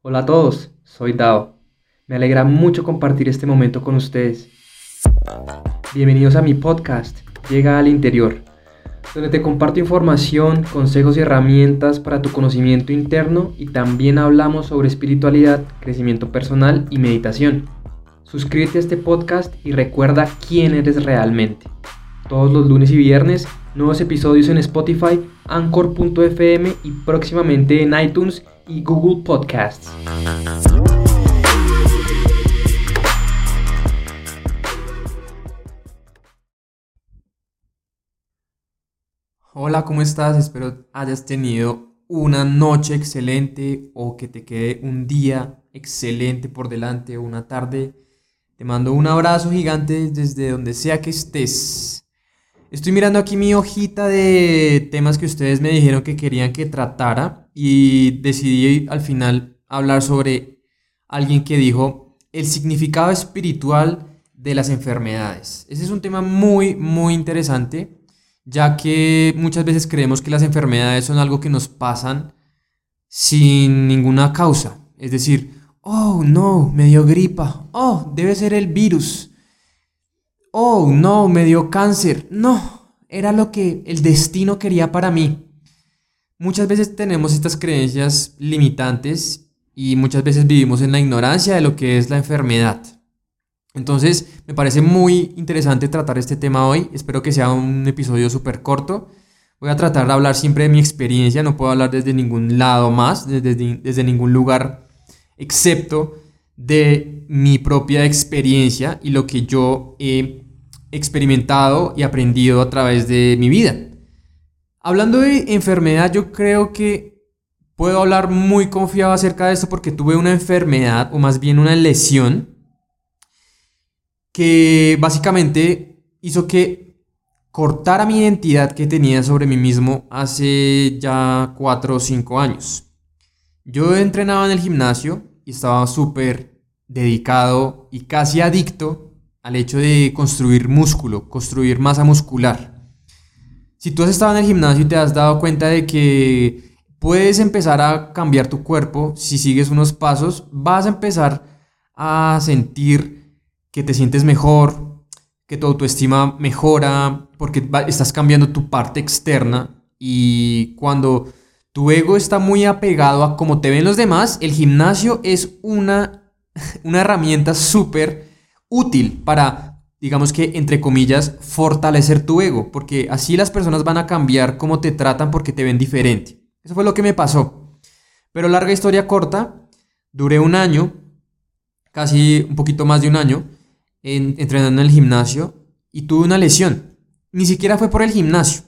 Hola a todos, soy Dao. Me alegra mucho compartir este momento con ustedes. Bienvenidos a mi podcast, Llega al Interior, donde te comparto información, consejos y herramientas para tu conocimiento interno y también hablamos sobre espiritualidad, crecimiento personal y meditación. Suscríbete a este podcast y recuerda quién eres realmente. Todos los lunes y viernes, nuevos episodios en Spotify, Anchor.fm y próximamente en iTunes y Google Podcasts. Hola, ¿cómo estás? Espero hayas tenido una noche excelente o que te quede un día excelente por delante una tarde. Te mando un abrazo gigante desde donde sea que estés. Estoy mirando aquí mi hojita de temas que ustedes me dijeron que querían que tratara y decidí al final hablar sobre alguien que dijo el significado espiritual de las enfermedades. Ese es un tema muy, muy interesante, ya que muchas veces creemos que las enfermedades son algo que nos pasan sin ninguna causa. Es decir, oh no, me dio gripa, oh, debe ser el virus oh, no, me dio cáncer. No, era lo que el destino quería para mí. Muchas veces tenemos estas creencias limitantes y muchas veces vivimos en la ignorancia de lo que es la enfermedad. Entonces, me parece muy interesante tratar este tema hoy. Espero que sea un episodio súper corto. Voy a tratar de hablar siempre de mi experiencia, no puedo hablar desde ningún lado más, desde, ningún lugar, excepto de mi propia experiencia y lo que yo he experimentado y aprendido a través de mi vida. Hablando de enfermedad, yo creo que puedo hablar muy confiado acerca de esto porque tuve una enfermedad, o más bien una lesión, que básicamente hizo que cortara mi identidad que tenía sobre mí mismo hace ya 4 o 5 años. Yo entrenaba en el gimnasio y estaba súper dedicado y casi adicto al hecho de construir músculo, construir masa muscular. Si tú has estado en el gimnasio y te has dado cuenta de que puedes empezar a cambiar tu cuerpo si sigues unos pasos, vas a empezar a sentir que te sientes mejor, que tu autoestima mejora, porque estás cambiando tu parte externa y cuando tu ego está muy apegado a cómo te ven los demás, el gimnasio es una, una herramienta súper útil para, digamos que, entre comillas, fortalecer tu ego, porque así las personas van a cambiar cómo te tratan porque te ven diferente. Eso fue lo que me pasó. Pero larga historia corta, duré un año, casi un poquito más de un año, entrenando en el gimnasio y tuve una lesión. Ni siquiera fue por el gimnasio,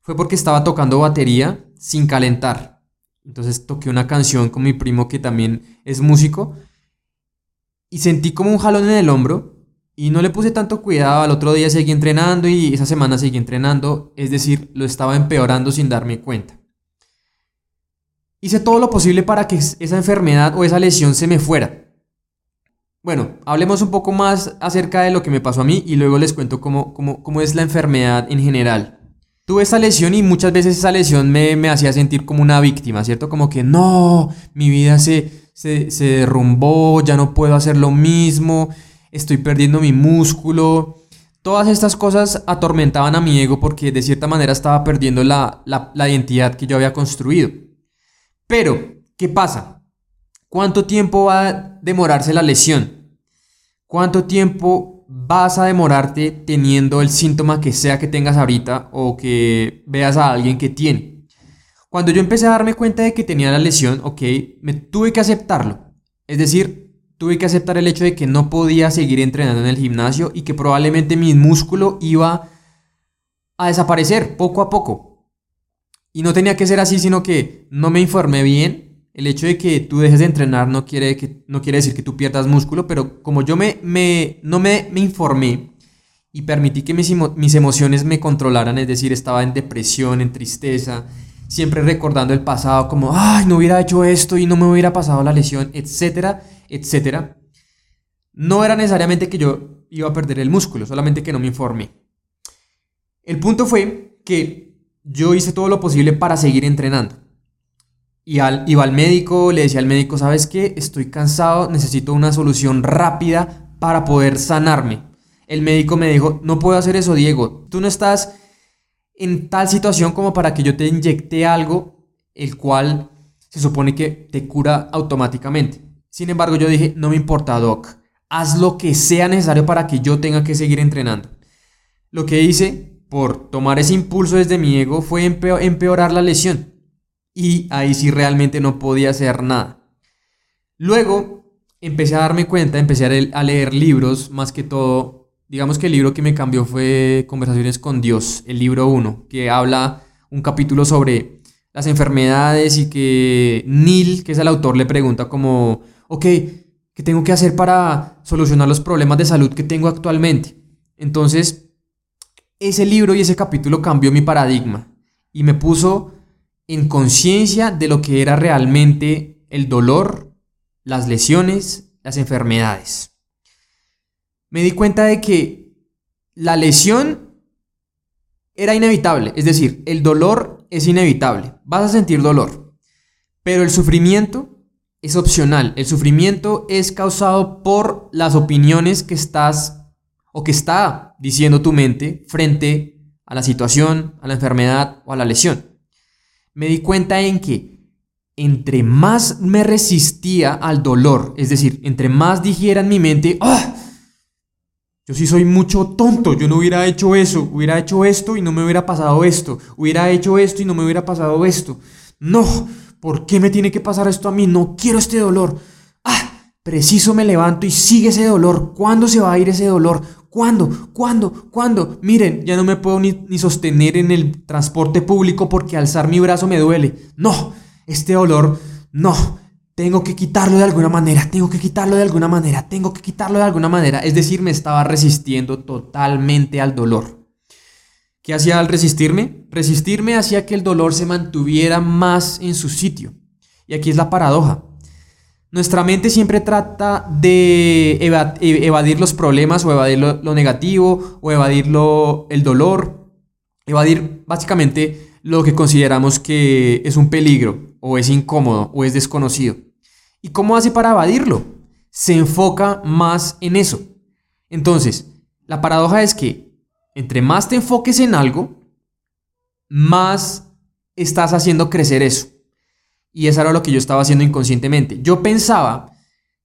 fue porque estaba tocando batería sin calentar. Entonces toqué una canción con mi primo que también es músico y sentí como un jalón en el hombro y no le puse tanto cuidado. Al otro día seguí entrenando y esa semana seguí entrenando, es decir, lo estaba empeorando sin darme cuenta. Hice todo lo posible para que esa enfermedad o esa lesión se me fuera. Bueno, hablemos un poco más acerca de lo que me pasó a mí y luego les cuento cómo, cómo, es la enfermedad en general. Tuve esa lesión y muchas veces esa lesión me, me hacía sentir como una víctima, ¿cierto? Como que no, mi vida se, se, derrumbó, ya no puedo hacer lo mismo, estoy perdiendo mi músculo. Todas estas cosas atormentaban a mi ego porque de cierta manera estaba perdiendo la, la identidad que yo había construido. Pero, ¿qué pasa? ¿Cuánto tiempo va a demorarse la lesión? ¿Cuánto tiempo vas a demorarte teniendo el síntoma que sea que tengas ahorita o que veas a alguien que tiene? Cuando yo empecé a darme cuenta de que tenía la lesión, ok, me tuve que aceptarlo. Es decir, tuve que aceptar el hecho de que no podía seguir entrenando en el gimnasio y que probablemente mi músculo iba a desaparecer poco a poco. Y no tenía que ser así, sino que no me informé bien. El hecho de que tú dejes de entrenar no quiere, que, no quiere decir que tú pierdas músculo, pero como yo me, me no me, me informé y permití que mis, mis emociones me controlaran, es decir, estaba en depresión, en tristeza, siempre recordando el pasado como, ay, no hubiera hecho esto y no me hubiera pasado la lesión, etcétera, etcétera. No era necesariamente que yo iba a perder el músculo, solamente que no me informé. El punto fue que yo hice todo lo posible para seguir entrenando. Y al, iba al médico, le decía al médico, ¿sabes qué? Estoy cansado, necesito una solución rápida para poder sanarme. El médico me dijo, no puedo hacer eso, Diego. Tú no estás en tal situación como para que yo te inyecte algo el cual se supone que te cura automáticamente. Sin embargo, yo dije, no me importa, Doc. Haz lo que sea necesario para que yo tenga que seguir entrenando. Lo que hice por tomar ese impulso desde mi ego fue empeorar la lesión. Y ahí sí realmente no podía hacer nada. Luego empecé a darme cuenta, empecé a leer libros, más que todo. Digamos que el libro que me cambió fue Conversaciones con Dios, el libro 1, que habla un capítulo sobre las enfermedades y que Neil, que es el autor, le pregunta como, ok, ¿qué tengo que hacer para solucionar los problemas de salud que tengo actualmente? Entonces, ese libro y ese capítulo cambió mi paradigma y me puso en conciencia de lo que era realmente el dolor, las lesiones, las enfermedades. Me di cuenta de que la lesión era inevitable, es decir, el dolor es inevitable, vas a sentir dolor, pero el sufrimiento es opcional, el sufrimiento es causado por las opiniones que estás o que está diciendo tu mente frente a la situación, a la enfermedad o a la lesión. Me di cuenta en que entre más me resistía al dolor, es decir, entre más dijera en mi mente, ¡ah! Yo sí soy mucho tonto, yo no hubiera hecho eso, hubiera hecho esto y no me hubiera pasado esto, hubiera hecho esto y no me hubiera pasado esto. No, ¿por qué me tiene que pasar esto a mí? No quiero este dolor. Ah, preciso me levanto y sigue ese dolor. ¿Cuándo se va a ir ese dolor? ¿Cuándo? ¿Cuándo? ¿Cuándo? Miren, ya no me puedo ni, ni sostener en el transporte público porque alzar mi brazo me duele. No, este dolor, no. Tengo que quitarlo de alguna manera, tengo que quitarlo de alguna manera, tengo que quitarlo de alguna manera. Es decir, me estaba resistiendo totalmente al dolor. ¿Qué hacía al resistirme? Resistirme hacía que el dolor se mantuviera más en su sitio. Y aquí es la paradoja. Nuestra mente siempre trata de e-, evadir los problemas o evadir lo, negativo o evadir el dolor, evadir básicamente lo que consideramos que es un peligro o es incómodo o es desconocido. ¿Y cómo hace para evadirlo? Se enfoca más en eso. Entonces, la paradoja es que entre más te enfoques en algo, más estás haciendo crecer eso. Y eso era lo que yo estaba haciendo inconscientemente. Yo pensaba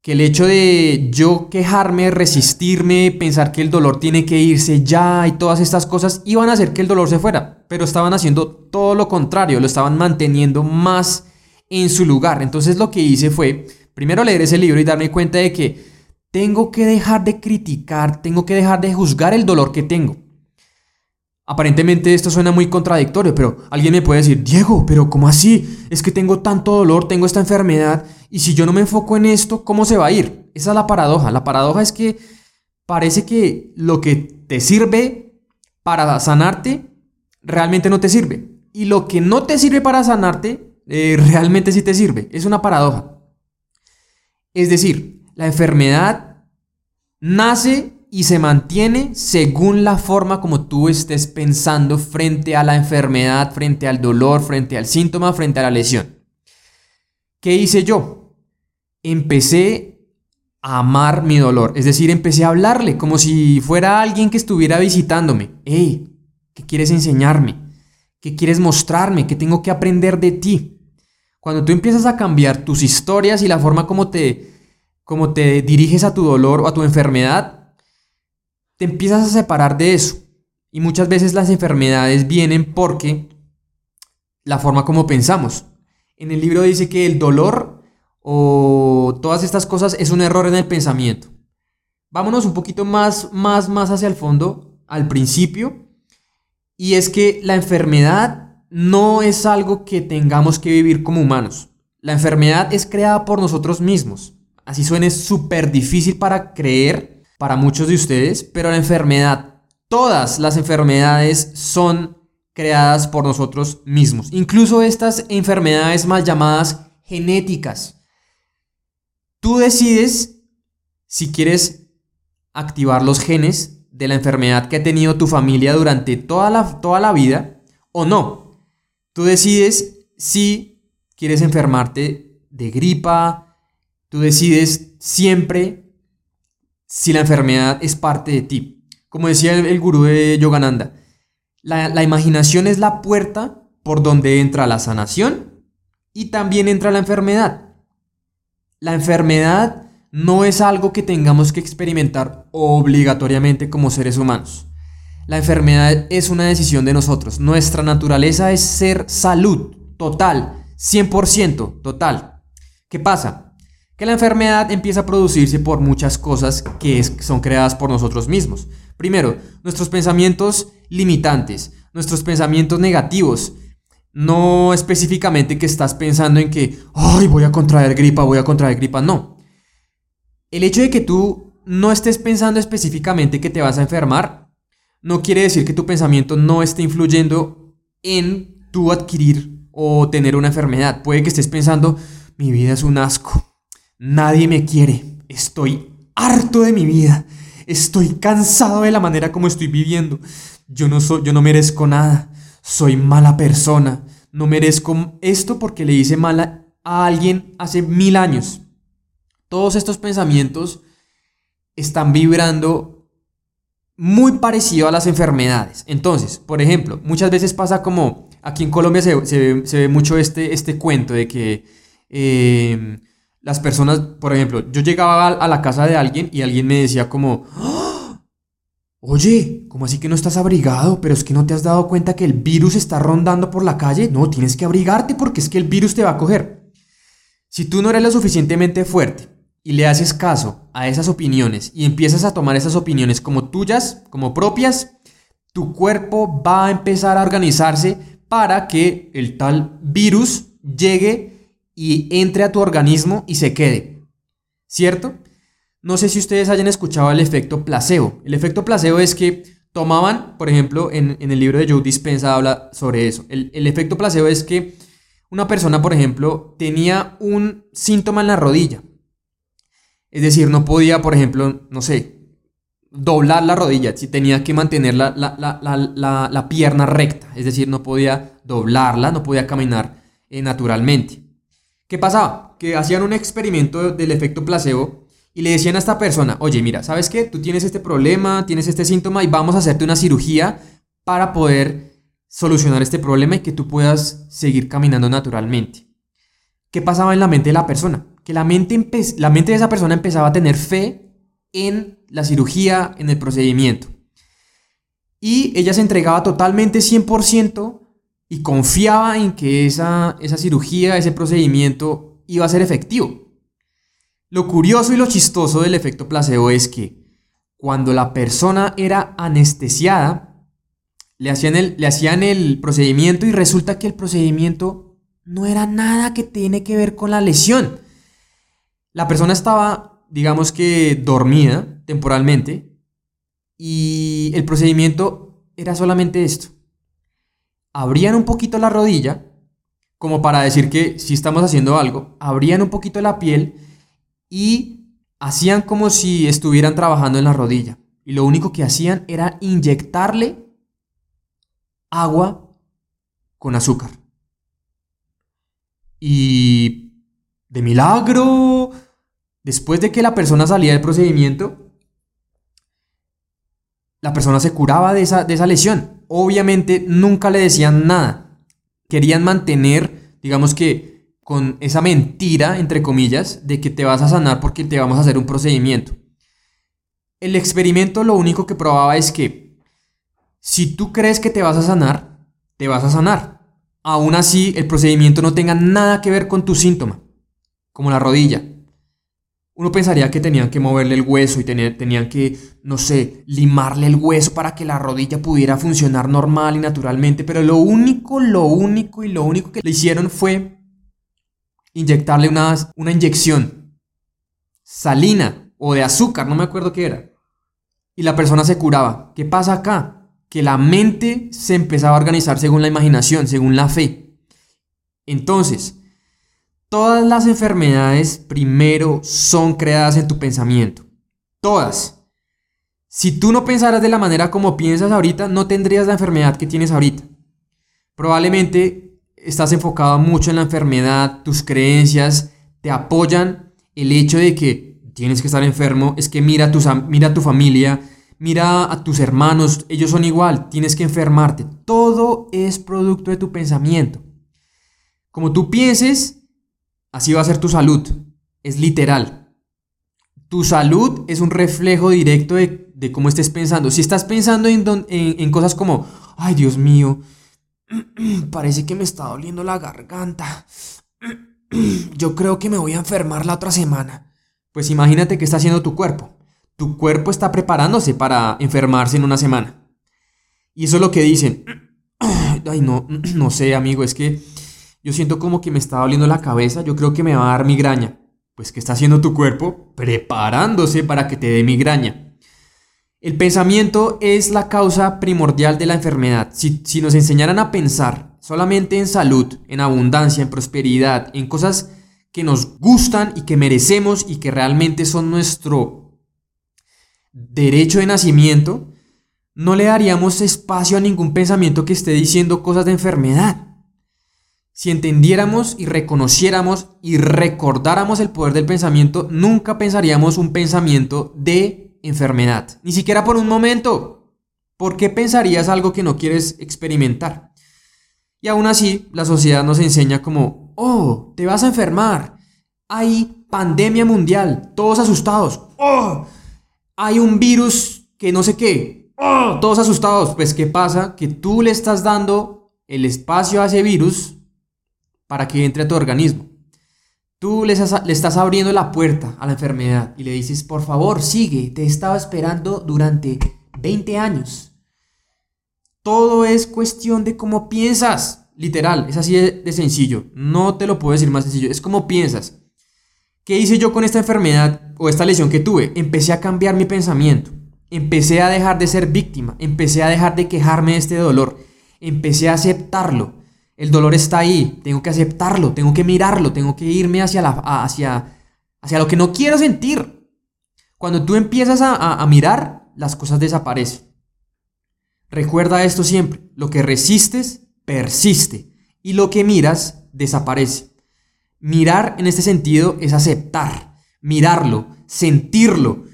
que el hecho de yo quejarme, resistirme, pensar que el dolor tiene que irse ya y todas estas cosas iban a hacer que el dolor se fuera, pero estaban haciendo todo lo contrario, lo estaban manteniendo más en su lugar. Entonces lo que hice fue, primero leer ese libro y darme cuenta de que tengo que dejar de criticar, tengo que dejar de juzgar el dolor que tengo. Aparentemente esto suena muy contradictorio, pero alguien me puede decir, Diego, pero ¿cómo así? Es que tengo tanto dolor, tengo esta enfermedad, y si yo no me enfoco en esto, ¿cómo se va a ir? Esa es la paradoja. La paradoja es que parece que lo que te sirve para sanarte, realmente no te sirve. Y lo que no te sirve para sanarte, eh, realmente sí te sirve. Es una paradoja. Es decir, la enfermedad nace y se mantiene según la forma como tú estés pensando frente a la enfermedad, frente al dolor, frente al síntoma, frente a la lesión. ¿Qué hice yo? Empecé a amar mi dolor, es decir, empecé a hablarle como si fuera alguien que estuviera visitándome. Hey, ¿qué quieres enseñarme? ¿Qué quieres mostrarme? ¿Qué tengo que aprender de ti? Cuando tú empiezas a cambiar tus historias y la forma como te, como te diriges a tu dolor o a tu enfermedad, te empiezas a separar de eso. Y muchas veces las enfermedades vienen porque la forma como pensamos. En el libro dice que el dolor o todas estas cosas es un error en el pensamiento. Vámonos un poquito más, más, más hacia el fondo, al principio. Y es que la enfermedad no es algo que tengamos que vivir como humanos. La enfermedad es creada por nosotros mismos. Así suene súper difícil para creer para muchos de ustedes, pero la enfermedad, todas las enfermedades son creadas por nosotros mismos. Incluso estas enfermedades mal llamadas genéticas. Tú decides si quieres activar los genes de la enfermedad que ha tenido tu familia durante toda la, toda la vida o no. Tú decides si quieres enfermarte de gripa, tú decides siempre si la enfermedad es parte de ti. Como decía el, gurú de Yogananda, la, la imaginación es la puerta por donde entra la sanación y también entra la enfermedad. La enfermedad no es algo que tengamos que experimentar obligatoriamente como seres humanos. La enfermedad es una decisión de nosotros. Nuestra naturaleza es ser salud total, 100% total. ¿Qué pasa? Que la enfermedad empieza a producirse por muchas cosas que son creadas por nosotros mismos. Primero, nuestros pensamientos limitantes, nuestros pensamientos negativos. No específicamente que estás pensando en que, ay, voy a contraer gripa, voy a contraer gripa. No. El hecho de que tú no estés pensando específicamente que te vas a enfermar no quiere decir que tu pensamiento no esté influyendo en tu adquirir o tener una enfermedad. Puede que estés pensando, mi vida es un asco, nadie me quiere, estoy harto de mi vida, estoy cansado de la manera como estoy viviendo, yo no, soy, yo no merezco nada, soy mala persona, no merezco esto porque le hice mal a alguien hace mil años. Todos estos pensamientos están vibrando muy parecido a las enfermedades. Entonces, por ejemplo, muchas veces pasa como, aquí en Colombia se, ve, mucho este, este cuento de que em, las personas, por ejemplo, yo llegaba a, la casa de alguien y alguien me decía como, ¡Ah! oye, ¿cómo así que no estás abrigado? Pero es que no te has dado cuenta que el virus está rondando por la calle. No, tienes que abrigarte porque es que el virus te va a coger. Si tú no eres lo suficientemente fuerte y le haces caso a esas opiniones y empiezas a tomar esas opiniones como tuyas, como propias, tu cuerpo va a empezar a organizarse para que el tal virus llegue y entre a tu organismo y se quede. ¿Cierto? No sé si ustedes hayan escuchado el efecto placebo. El efecto placebo es que tomaban, por ejemplo, en, el libro de Joe Dispenza habla sobre eso. El, el efecto placebo es que una persona, por ejemplo, tenía un síntoma en la rodilla es decir, no podía, por ejemplo, no sé, doblar la rodilla, si tenía que mantener la, pierna recta, es decir, no podía doblarla, no podía caminar eh, naturalmente. ¿Qué pasaba? Que hacían un experimento del efecto placebo y le decían a esta persona, oye, mira, ¿sabes qué? Tú tienes este problema, tienes este síntoma y vamos a hacerte una cirugía para poder solucionar este problema y que tú puedas seguir caminando naturalmente. ¿Qué pasaba en la mente de la persona? que la mente, la mente de esa persona empezaba a tener fe en la cirugía, en el procedimiento. Y ella se entregaba totalmente 100% y confiaba en que esa, esa cirugía, ese procedimiento iba a ser efectivo. Lo curioso y lo chistoso del efecto placebo es que cuando la persona era anestesiada, le hacían el, le hacían el procedimiento y resulta que el procedimiento no era nada que tiene que ver con la lesión. La persona estaba, digamos que, dormida temporalmente y el procedimiento era solamente esto. Abrían un poquito la rodilla, como para decir que si estamos haciendo algo, abrían un poquito la piel y hacían como si estuvieran trabajando en la rodilla. Y lo único que hacían era inyectarle agua con azúcar. Y de milagro Después de que la persona salía del procedimiento, la persona se curaba de esa, de esa lesión. Obviamente nunca le decían nada. Querían mantener, digamos que, con esa mentira, entre comillas, de que te vas a sanar porque te vamos a hacer un procedimiento. El experimento lo único que probaba es que si tú crees que te vas a sanar, te vas a sanar. Aún así, el procedimiento no tenga nada que ver con tu síntoma, como la rodilla. Uno pensaría que tenían que moverle el hueso y tenían que, no sé, limarle el hueso para que la rodilla pudiera funcionar normal y naturalmente, pero lo único, lo único y lo único que le hicieron fue inyectarle una, una inyección salina o de azúcar, no me acuerdo qué era. Y la persona se curaba. ¿Qué pasa acá? Que la mente se empezaba a organizar según la imaginación, según la fe. Entonces, Todas las enfermedades primero son creadas en tu pensamiento. Todas. Si tú no pensaras de la manera como piensas ahorita, no tendrías la enfermedad que tienes ahorita. Probablemente estás enfocado mucho en la enfermedad, tus creencias te apoyan el hecho de que tienes que estar enfermo, es que mira a, tus, mira a tu familia, mira a tus hermanos, ellos son igual, tienes que enfermarte. Todo es producto de tu pensamiento. Como tú pienses, así va a ser tu salud. Es literal. Tu salud es un reflejo directo de, cómo estés pensando. Si estás pensando en, en cosas como, ay Dios mío, parece que me está doliendo la garganta. Yo creo que me voy a enfermar la otra semana. Pues imagínate qué está haciendo tu cuerpo. Tu cuerpo está preparándose para enfermarse en una semana. Y eso es lo que dicen. Ay, no, no sé, amigo, es que yo siento como que me está doliendo la cabeza, yo creo que me va a dar migraña. Pues ¿qué está haciendo tu cuerpo? Preparándose para que te dé migraña. El pensamiento es la causa primordial de la enfermedad. Si, si nos enseñaran a pensar solamente en salud, en abundancia, en prosperidad, en cosas que nos gustan y que merecemos y que realmente son nuestro derecho de nacimiento, no le daríamos espacio a ningún pensamiento que esté diciendo cosas de enfermedad. Si entendiéramos y reconociéramos y recordáramos el poder del pensamiento, nunca pensaríamos un pensamiento de enfermedad, ni siquiera por un momento. ¿Por qué pensarías algo que no quieres experimentar? Y aún así, la sociedad nos enseña como, oh, te vas a enfermar, hay pandemia mundial, todos asustados, oh, hay un virus que no sé qué, oh, todos asustados. Pues, ¿qué pasa? Que tú le estás dando el espacio a ese virus para que entre a tu organismo. Tú le estás, abriendo la puerta a la enfermedad y le dices, por favor, sigue, te estaba esperando durante 20 años. Todo es cuestión de cómo piensas. Literal, es así de, sencillo. No te lo puedo decir más sencillo. Es como piensas. ¿Qué hice yo con esta enfermedad o esta lesión que tuve? Empecé a cambiar mi pensamiento. Empecé a dejar de ser víctima. Empecé a dejar de quejarme de este dolor. Empecé a aceptarlo. El dolor está ahí, tengo que aceptarlo, tengo que mirarlo, tengo que irme hacia, la, hacia, hacia lo que no quiero sentir. Cuando tú empiezas a, a mirar, las cosas desaparecen. Recuerda esto siempre, lo que resistes, persiste, y lo que miras, desaparece. Mirar en este sentido es aceptar, mirarlo, sentirlo,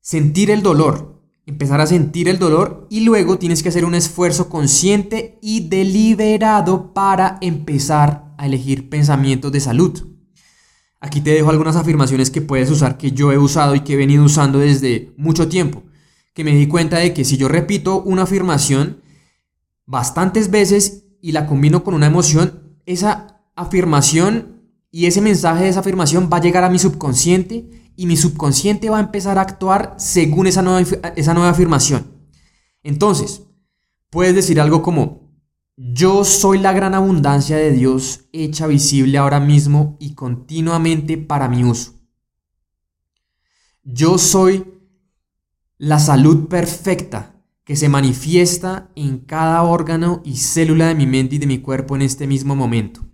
sentir el dolor, empezar a sentir el dolor y luego tienes que hacer un esfuerzo consciente y deliberado para empezar a elegir pensamientos de salud. Aquí te dejo algunas afirmaciones que puedes usar que yo he usado y que he venido usando desde mucho tiempo, que me di cuenta de que si yo repito una afirmación bastantes veces y la combino con una emoción, esa afirmación y ese mensaje de esa afirmación va a llegar a mi subconsciente y mi subconsciente va a empezar a actuar según esa nueva, esa nueva afirmación. Entonces, puedes decir algo como, yo soy la gran abundancia de Dios hecha visible ahora mismo y continuamente para mi uso. Yo soy la salud perfecta que se manifiesta en cada órgano y célula de mi mente y de mi cuerpo en este mismo momento.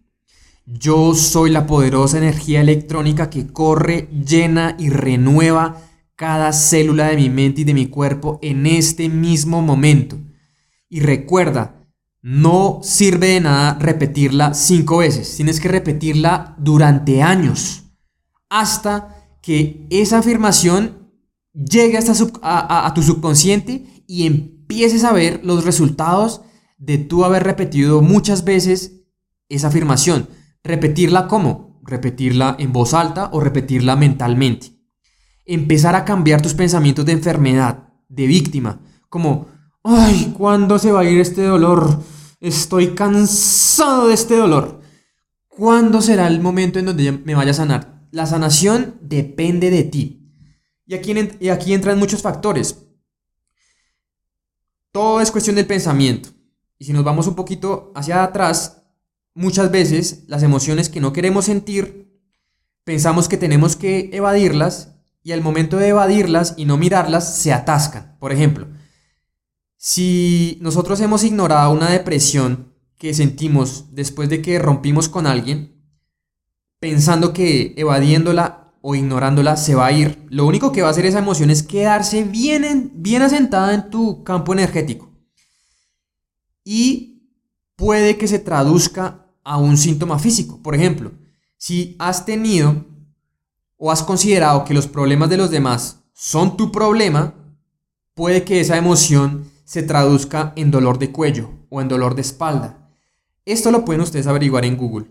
Yo soy la poderosa energía electrónica que corre, llena y renueva cada célula de mi mente y de mi cuerpo en este mismo momento. Y recuerda, no sirve de nada repetirla cinco veces, tienes que repetirla durante años, hasta que esa afirmación llegue hasta a, a tu subconsciente y empieces a ver los resultados de tú haber repetido muchas veces esa afirmación. Repetirla cómo? Repetirla en voz alta o repetirla mentalmente. Empezar a cambiar tus pensamientos de enfermedad, de víctima, como, ay, ¿cuándo se va a ir este dolor? Estoy cansado de este dolor. ¿Cuándo será el momento en donde me vaya a sanar? La sanación depende de ti. Y aquí, y aquí entran muchos factores. Todo es cuestión del pensamiento. Y si nos vamos un poquito hacia atrás, muchas veces las emociones que no queremos sentir, pensamos que tenemos que evadirlas y al momento de evadirlas y no mirarlas, se atascan. Por ejemplo, si nosotros hemos ignorado una depresión que sentimos después de que rompimos con alguien, pensando que evadiéndola o ignorándola se va a ir, lo único que va a hacer esa emoción es quedarse bien, bien asentada en tu campo energético. Y puede que se traduzca a un síntoma físico. Por ejemplo, si has tenido o has considerado que los problemas de los demás son tu problema, puede que esa emoción se traduzca en dolor de cuello o en dolor de espalda. Esto lo pueden ustedes averiguar en Google.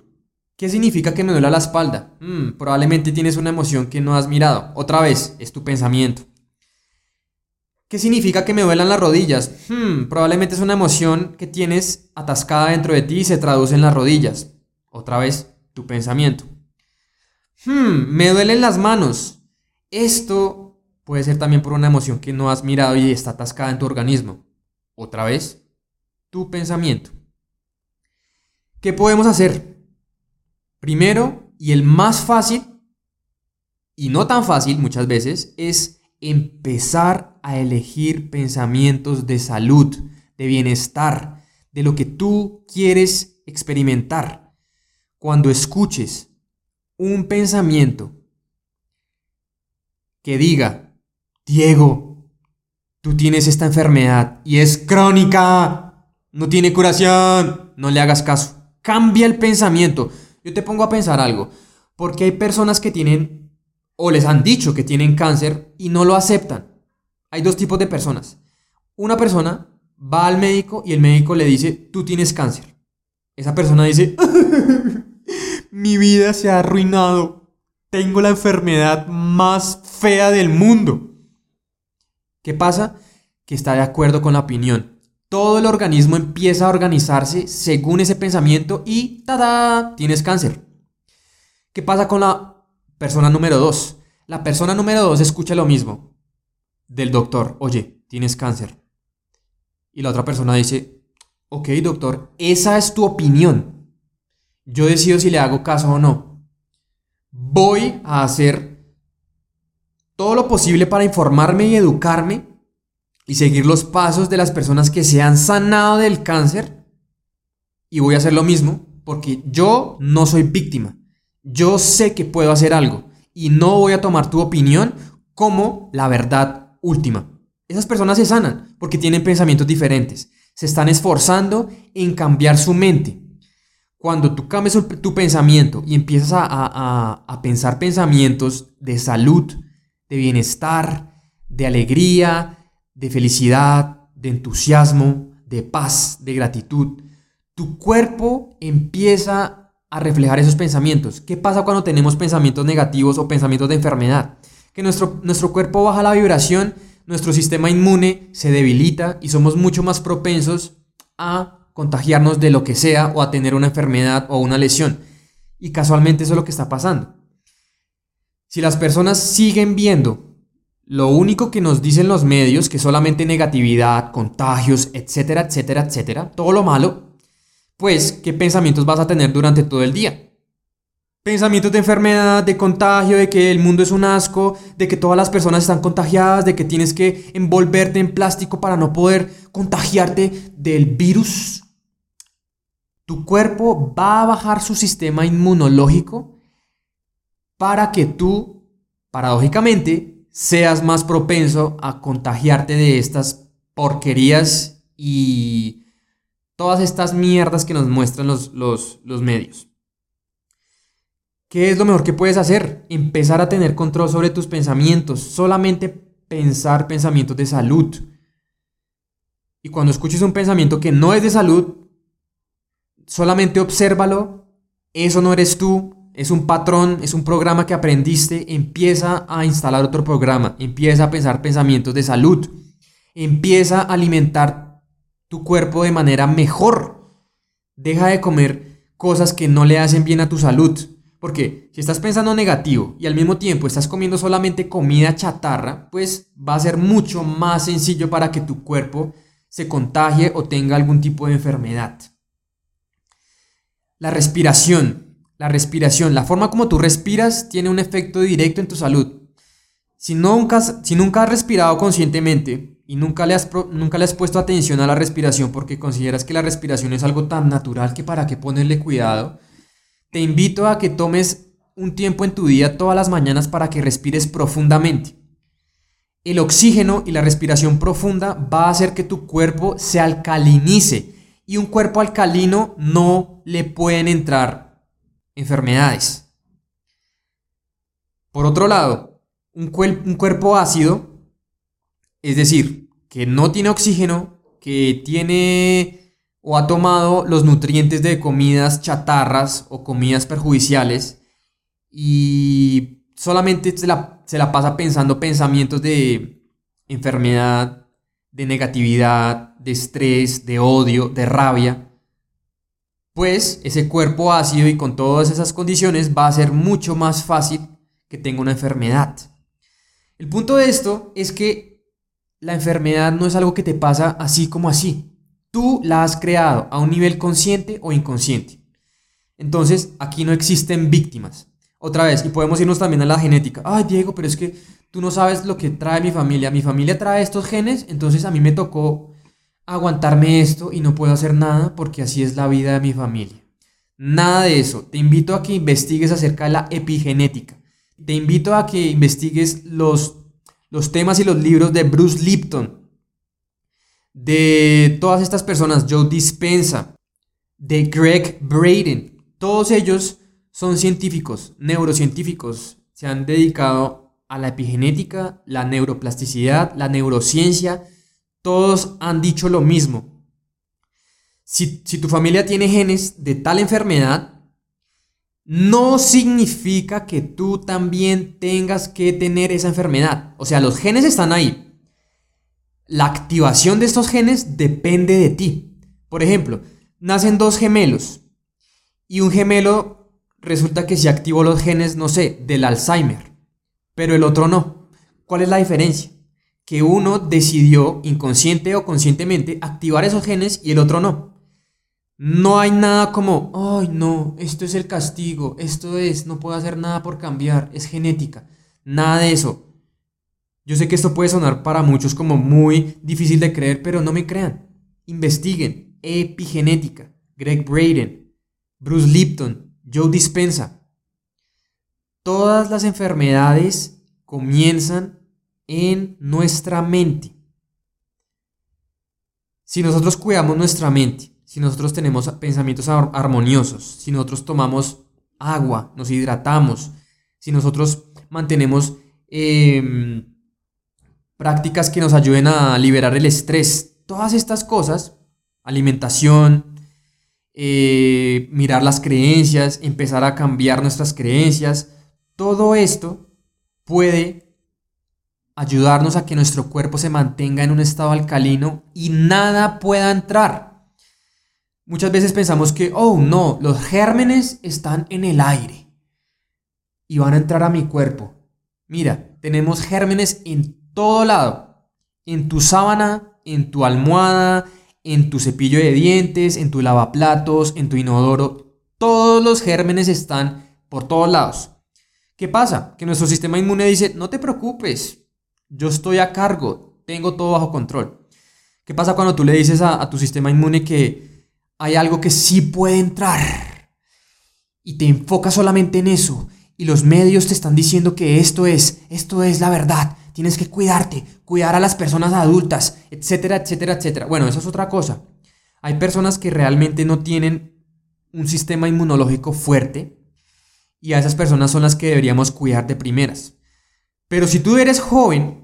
¿Qué significa que me duela la espalda? Mm, probablemente tienes una emoción que no has mirado. Otra vez, es tu pensamiento. ¿Qué significa que me duelan las rodillas? Hmm, probablemente es una emoción que tienes atascada dentro de ti y se traduce en las rodillas. Otra vez, tu pensamiento. Hmm, me duelen las manos. Esto puede ser también por una emoción que no has mirado y está atascada en tu organismo. Otra vez, tu pensamiento. ¿Qué podemos hacer? Primero, y el más fácil, y no tan fácil muchas veces, es empezar a elegir pensamientos de salud, de bienestar, de lo que tú quieres experimentar. Cuando escuches un pensamiento que diga, Diego, tú tienes esta enfermedad y es crónica, no tiene curación, no le hagas caso. Cambia el pensamiento. Yo te pongo a pensar algo, porque hay personas que tienen o les han dicho que tienen cáncer y no lo aceptan. Hay dos tipos de personas. Una persona va al médico y el médico le dice, tú tienes cáncer. Esa persona dice, mi vida se ha arruinado. Tengo la enfermedad más fea del mundo. ¿Qué pasa? Que está de acuerdo con la opinión. Todo el organismo empieza a organizarse según ese pensamiento y ¡tada! Tienes cáncer. ¿Qué pasa con la Persona número dos. La persona número dos escucha lo mismo del doctor. Oye, tienes cáncer. Y la otra persona dice, ok doctor, esa es tu opinión. Yo decido si le hago caso o no. Voy a hacer todo lo posible para informarme y educarme y seguir los pasos de las personas que se han sanado del cáncer. Y voy a hacer lo mismo porque yo no soy víctima. Yo sé que puedo hacer algo y no voy a tomar tu opinión como la verdad última. Esas personas se sanan porque tienen pensamientos diferentes. Se están esforzando en cambiar su mente. Cuando tú cambias tu pensamiento y empiezas a, a pensar pensamientos de salud, de bienestar, de alegría, de felicidad, de entusiasmo, de paz, de gratitud, tu cuerpo empieza a reflejar esos pensamientos. ¿Qué pasa cuando tenemos pensamientos negativos o pensamientos de enfermedad? Que nuestro, nuestro cuerpo baja la vibración, nuestro sistema inmune se debilita y somos mucho más propensos a contagiarnos de lo que sea o a tener una enfermedad o una lesión. Y casualmente eso es lo que está pasando. Si las personas siguen viendo lo único que nos dicen los medios, que solamente negatividad, contagios, etcétera, etcétera, etcétera, todo lo malo, pues, ¿qué pensamientos vas a tener durante todo el día? Pensamientos de enfermedad, de contagio, de que el mundo es un asco, de que todas las personas están contagiadas, de que tienes que envolverte en plástico para no poder contagiarte del virus. Tu cuerpo va a bajar su sistema inmunológico para que tú, paradójicamente, seas más propenso a contagiarte de estas porquerías y todas estas mierdas que nos muestran los, los, medios. ¿Qué es lo mejor que puedes hacer? Empezar a tener control sobre tus pensamientos, solamente pensar pensamientos de salud. Y cuando escuches un pensamiento que no es de salud, solamente obsérvalo, eso no eres tú, es un patrón, es un programa que aprendiste, empieza a instalar otro programa, empieza a pensar pensamientos de salud, empieza a alimentar tu cuerpo de manera mejor. Deja de comer cosas que no le hacen bien a tu salud. Porque si estás pensando negativo y al mismo tiempo estás comiendo solamente comida chatarra, pues va a ser mucho más sencillo para que tu cuerpo se contagie o tenga algún tipo de enfermedad. La respiración. La respiración, la forma como tú respiras tiene un efecto directo en tu salud. Si nunca, has respirado conscientemente, y nunca le, has nunca le has puesto atención a la respiración porque consideras que la respiración es algo tan natural que para qué ponerle cuidado, te invito a que tomes un tiempo en tu día todas las mañanas para que respires profundamente. El oxígeno y la respiración profunda va a hacer que tu cuerpo se alcalinice y un cuerpo alcalino no le pueden entrar enfermedades. Por otro lado, un, un cuerpo ácido, es decir, que no tiene oxígeno, que tiene o ha tomado los nutrientes de comidas chatarras o comidas perjudiciales y solamente se la, se la pasa pensando pensamientos de enfermedad, de negatividad, de estrés, de odio, de rabia, pues ese cuerpo ácido y con todas esas condiciones va a ser mucho más fácil que tenga una enfermedad. El punto de esto es que la enfermedad no es algo que te pasa así como así. Tú la has creado a un nivel consciente o inconsciente. Entonces, aquí no existen víctimas. Otra vez, y podemos irnos también a la genética. Ay, Diego, pero es que tú no sabes lo que trae mi familia. Mi familia trae estos genes, entonces a mí me tocó aguantarme esto y no puedo hacer nada porque así es la vida de mi familia. Nada de eso. Te invito a que investigues acerca de la epigenética. Te invito a que investigues los, los temas y los libros de Bruce Lipton, de todas estas personas, Joe Dispensa, de Greg Braden. Todos ellos son científicos, neurocientíficos. Se han dedicado a la epigenética, la neuroplasticidad, la neurociencia. Todos han dicho lo mismo. Si, si tu familia tiene genes de tal enfermedad, no significa que tú también tengas que tener esa enfermedad. O sea, los genes están ahí. La activación de estos genes depende de ti. Por ejemplo, nacen dos gemelos y un gemelo resulta que se activó los genes, no sé, del Alzheimer, pero el otro no. ¿Cuál es la diferencia? Que uno decidió inconsciente o conscientemente activar esos genes y el otro no. No hay nada como, ay no, esto es el castigo, esto es, no puedo hacer nada por cambiar, es genética. Nada de eso. Yo sé que esto puede sonar para muchos como muy difícil de creer, pero no me crean. Investiguen. Epigenética. Greg Braden, Bruce Lipton, Joe Dispensa. Todas las enfermedades comienzan en nuestra mente. Si nosotros cuidamos nuestra mente, si nosotros tenemos pensamientos armoniosos, si nosotros tomamos agua, nos hidratamos, si nosotros mantenemos em, prácticas que nos ayuden a liberar el estrés, todas estas cosas, alimentación, eh, mirar las creencias, empezar a cambiar nuestras creencias, todo esto puede ayudarnos a que nuestro cuerpo se mantenga en un estado alcalino y nada pueda entrar. Muchas veces pensamos que, oh no, los gérmenes están en el aire y van a entrar a mi cuerpo. Mira, tenemos gérmenes en todo lado. En tu sábana, en tu almohada, en tu cepillo de dientes, en tu lavaplatos, en tu inodoro. Todos los gérmenes están por todos lados. ¿Qué pasa? Que nuestro sistema inmune dice, no te preocupes, yo estoy a cargo, tengo todo bajo control. ¿Qué pasa cuando tú le dices a, tu sistema inmune que hay algo que sí puede entrar y te enfocas solamente en eso y los medios te están diciendo que esto es, esto es la verdad, tienes que cuidarte, cuidar a las personas adultas, etcétera, etcétera, etcétera. Bueno, eso es otra cosa. Hay personas que realmente no tienen un sistema inmunológico fuerte y a esas personas son las que deberíamos cuidar de primeras. Pero si tú eres joven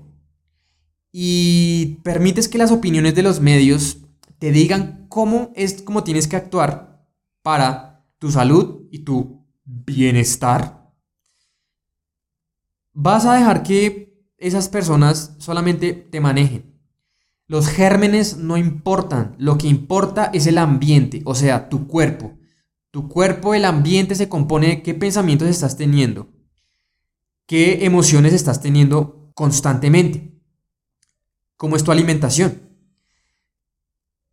y permites que las opiniones de los medios te digan cómo es como tienes que actuar para tu salud y tu bienestar, vas a dejar que esas personas solamente te manejen. Los gérmenes no importan, lo que importa es el ambiente, o sea, tu cuerpo. Tu cuerpo, el ambiente se compone de qué pensamientos estás teniendo, qué emociones estás teniendo constantemente, cómo es tu alimentación.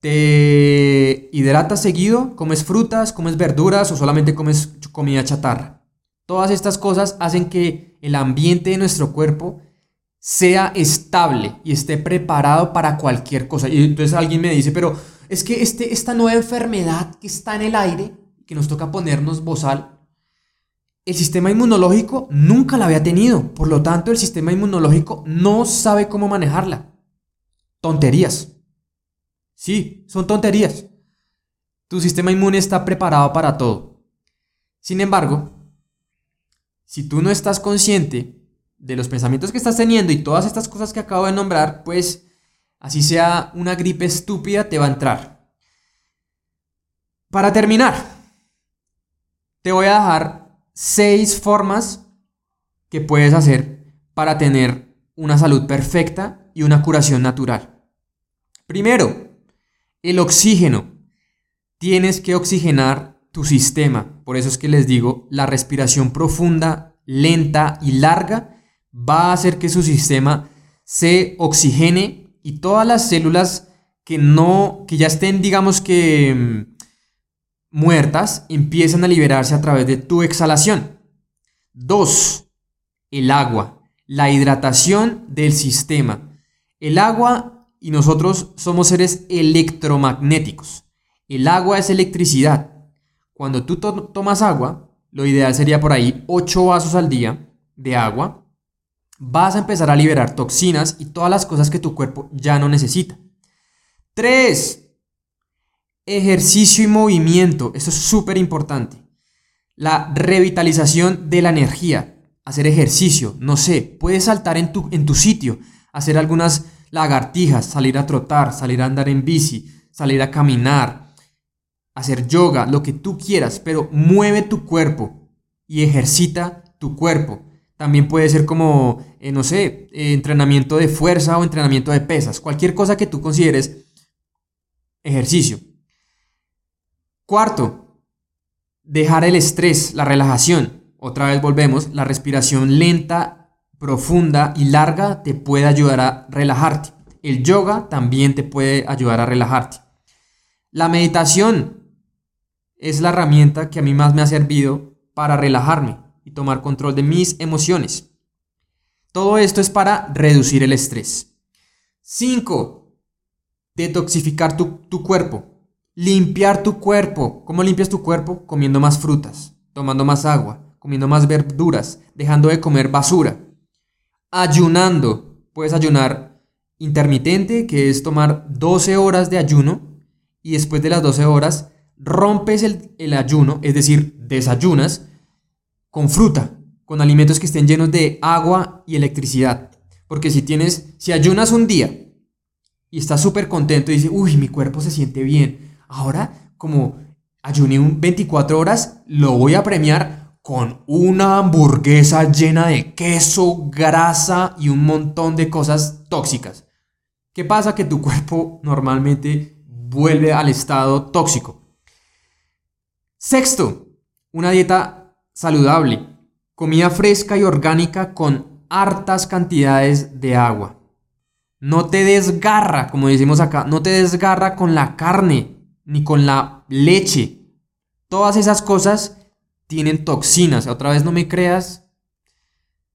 ¿Te hidratas seguido? ¿Comes frutas? ¿Comes verduras o solamente comes comida chatarra? Todas estas cosas hacen que el ambiente de nuestro cuerpo sea estable y esté preparado para cualquier cosa. Y entonces alguien me dice, pero es que este, esta nueva enfermedad que está en el aire, que nos toca ponernos bozal, el sistema inmunológico nunca la había tenido. Por lo tanto, el sistema inmunológico no sabe cómo manejarla. Tonterías. Sí, son tonterías. tu sistema inmune está preparado para todo. Sin embargo, si tú no estás consciente de los pensamientos que estás teniendo y todas estas cosas que acabo de nombrar, pues así sea una gripe estúpida, te va a entrar. Para terminar, te voy a dejar seis formas que puedes hacer para tener una salud perfecta y una curación natural. Primero, el oxígeno. Tienes que oxigenar tu sistema. Por eso es que les digo, la respiración profunda, lenta y larga va a hacer que su sistema se oxigene y todas las células que no, que ya estén, digamos que mm, muertas, empiezan a liberarse a través de tu exhalación. Dos, el agua, la hidratación del sistema. El agua y nosotros somos seres electromagnéticos. El agua es electricidad. Cuando tú tomas agua, lo ideal sería por ahí 8 vasos al día de agua. Vas a empezar a liberar toxinas y todas las cosas que tu cuerpo ya no necesita. 3. Ejercicio y movimiento. Esto es súper importante. La revitalización de la energía. Hacer ejercicio. No sé, puedes saltar en tu, en tu sitio. Hacer algunas lagartijas. Salir a trotar. Salir a andar en bici. Salir a caminar. Hacer yoga. Lo que tú quieras. Pero mueve tu cuerpo. Y ejercita tu cuerpo. También puede ser como, eh, no sé, entrenamiento de fuerza o entrenamiento de pesas. Cualquier cosa que tú consideres ejercicio. Cuarto, dejar el estrés, la relajación. Otra vez volvemos, la respiración lenta, profunda y larga te puede ayudar a relajarte. El yoga también te puede ayudar a relajarte. La meditación es la herramienta que a mí más me ha servido para relajarme tomar control de mis emociones. Todo esto es para reducir el estrés. 5. Detoxificar tu, cuerpo. Limpiar tu cuerpo. ¿Cómo limpias tu cuerpo? Comiendo más frutas, tomando más agua, comiendo más verduras, dejando de comer basura. Ayunando. Puedes ayunar intermitente, que es tomar 12 horas de ayuno y después de las 12 horas rompes el ayuno, es decir, desayunas con fruta, con alimentos que estén llenos de agua y electricidad. Porque si tienes, si ayunas un día y estás súper contento y dices, uy, mi cuerpo se siente bien, Ahora, como ayuné un 24 horas, lo voy a premiar con una hamburguesa llena de queso, grasa y un montón de cosas tóxicas. ¿Qué pasa? Que tu cuerpo normalmente vuelve al estado tóxico. Sexto, una dieta saludable. Comida fresca y orgánica con hartas cantidades de agua. No te desgarra, como decimos acá, no te desgarra con la carne ni con la leche. Todas esas cosas tienen toxinas. Otra vez no me creas,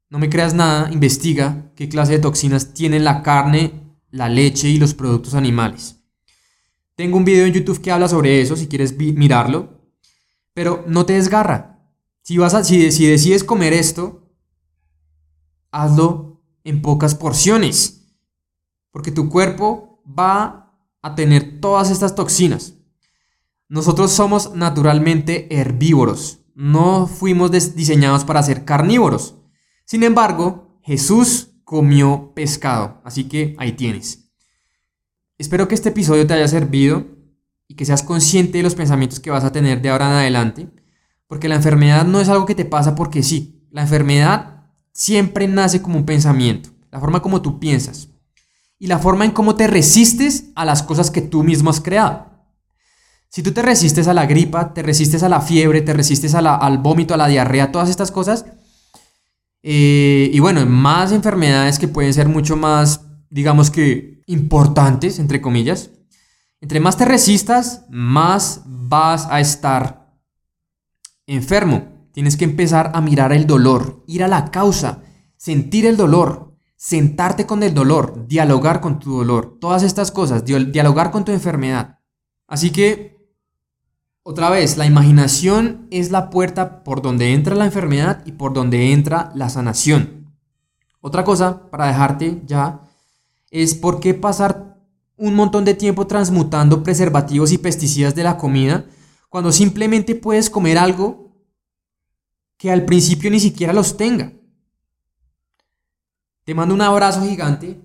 no me creas nada, investiga qué clase de toxinas tienen la carne, la leche y los productos animales. Tengo un video en YouTube que habla sobre eso, si quieres mirarlo, pero no te desgarra. Si, vas a, si, si decides comer esto, hazlo en pocas porciones, porque tu cuerpo va a tener todas estas toxinas. Nosotros somos naturalmente herbívoros, no fuimos diseñados para ser carnívoros. Sin embargo, Jesús comió pescado, así que ahí tienes. Espero que este episodio te haya servido y que seas consciente de los pensamientos que vas a tener de ahora en adelante, porque la enfermedad no es algo que te pasa porque sí, la enfermedad siempre nace como un pensamiento, la forma como tú piensas y la forma en cómo te resistes a las cosas que tú mismo has creado. Si tú te resistes a la gripa, te resistes a la fiebre, te resistes al vómito, a la diarrea, todas estas cosas, eh, y bueno, más enfermedades que pueden ser mucho más, digamos que, importantes, entre comillas, entre más te resistas, más vas a estar enfermo. Tienes que empezar a mirar el dolor, ir a la causa, sentir el dolor, sentarte con el dolor, dialogar con tu dolor, todas estas cosas, dialogar con tu enfermedad. Así que otra vez, la imaginación es la puerta por donde entra la enfermedad y por donde entra la sanación. Otra cosa, para dejarte ya, es por qué pasar un montón de tiempo transmutando preservativos y pesticidas de la comida cuando simplemente puedes comer algo que al principio ni siquiera los tenga. Te mando un abrazo gigante.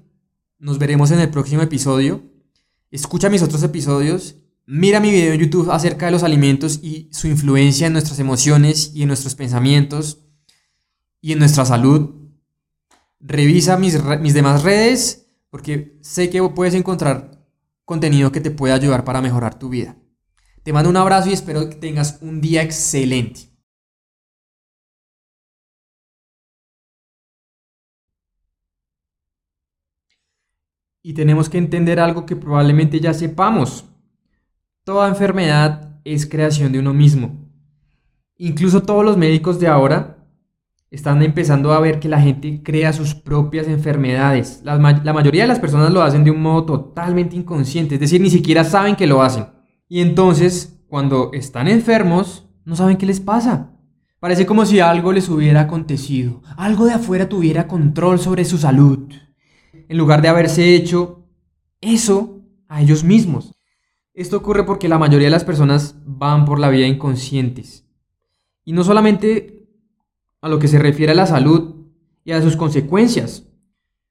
Nos veremos en el próximo episodio. Escucha mis otros episodios. Mira mi video en YouTube acerca de los alimentos y su influencia en nuestras emociones y en nuestros pensamientos y en nuestra salud. Revisa mis, mis demás redes porque sé que puedes encontrar contenido que te pueda ayudar para mejorar tu vida. Te mando un abrazo y espero que tengas un día excelente. Y tenemos que entender algo que probablemente ya sepamos. Toda enfermedad es creación de uno mismo. Incluso todos los médicos de ahora están empezando a ver que la gente crea sus propias enfermedades. La, la, mayoría de las personas lo hacen de un modo totalmente inconsciente, es decir, ni siquiera saben que lo hacen. Y entonces, cuando están enfermos, no saben qué les pasa. Parece como si algo les hubiera acontecido, algo de afuera tuviera control sobre su salud en lugar de haberse hecho eso a ellos mismos. Esto ocurre porque la mayoría de las personas van por la vida inconscientes. Y no solamente a lo que se refiere a la salud y a sus consecuencias.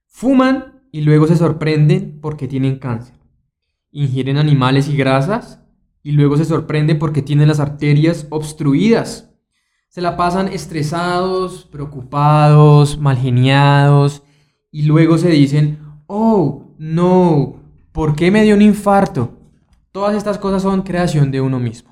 Fuman y luego se sorprenden porque tienen cáncer. Ingieren animales y grasas y luego se sorprenden porque tienen las arterias obstruidas. Se la pasan estresados, preocupados, malgeniados y luego se dicen, oh, no, ¿por qué me dio un infarto? Todas estas cosas son creación de uno mismo.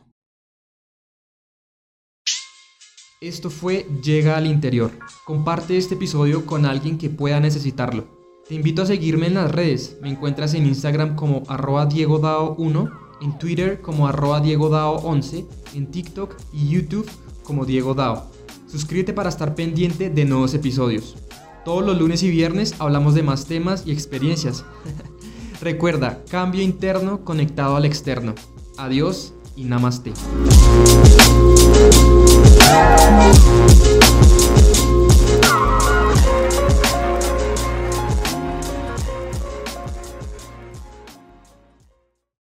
Esto fue Llega al Interior. Comparte este episodio con alguien que pueda necesitarlo. Te invito a seguirme en las redes. Me encuentras en Instagram como arroba diegodao1, en Twitter como arroba DiegoDao11, en TikTok y YouTube como Diego Dao. Suscríbete para estar pendiente de nuevos episodios. Todos los lunes y viernes hablamos de más temas y experiencias. Recuerda, cambio interno conectado al externo. Adiós y namaste.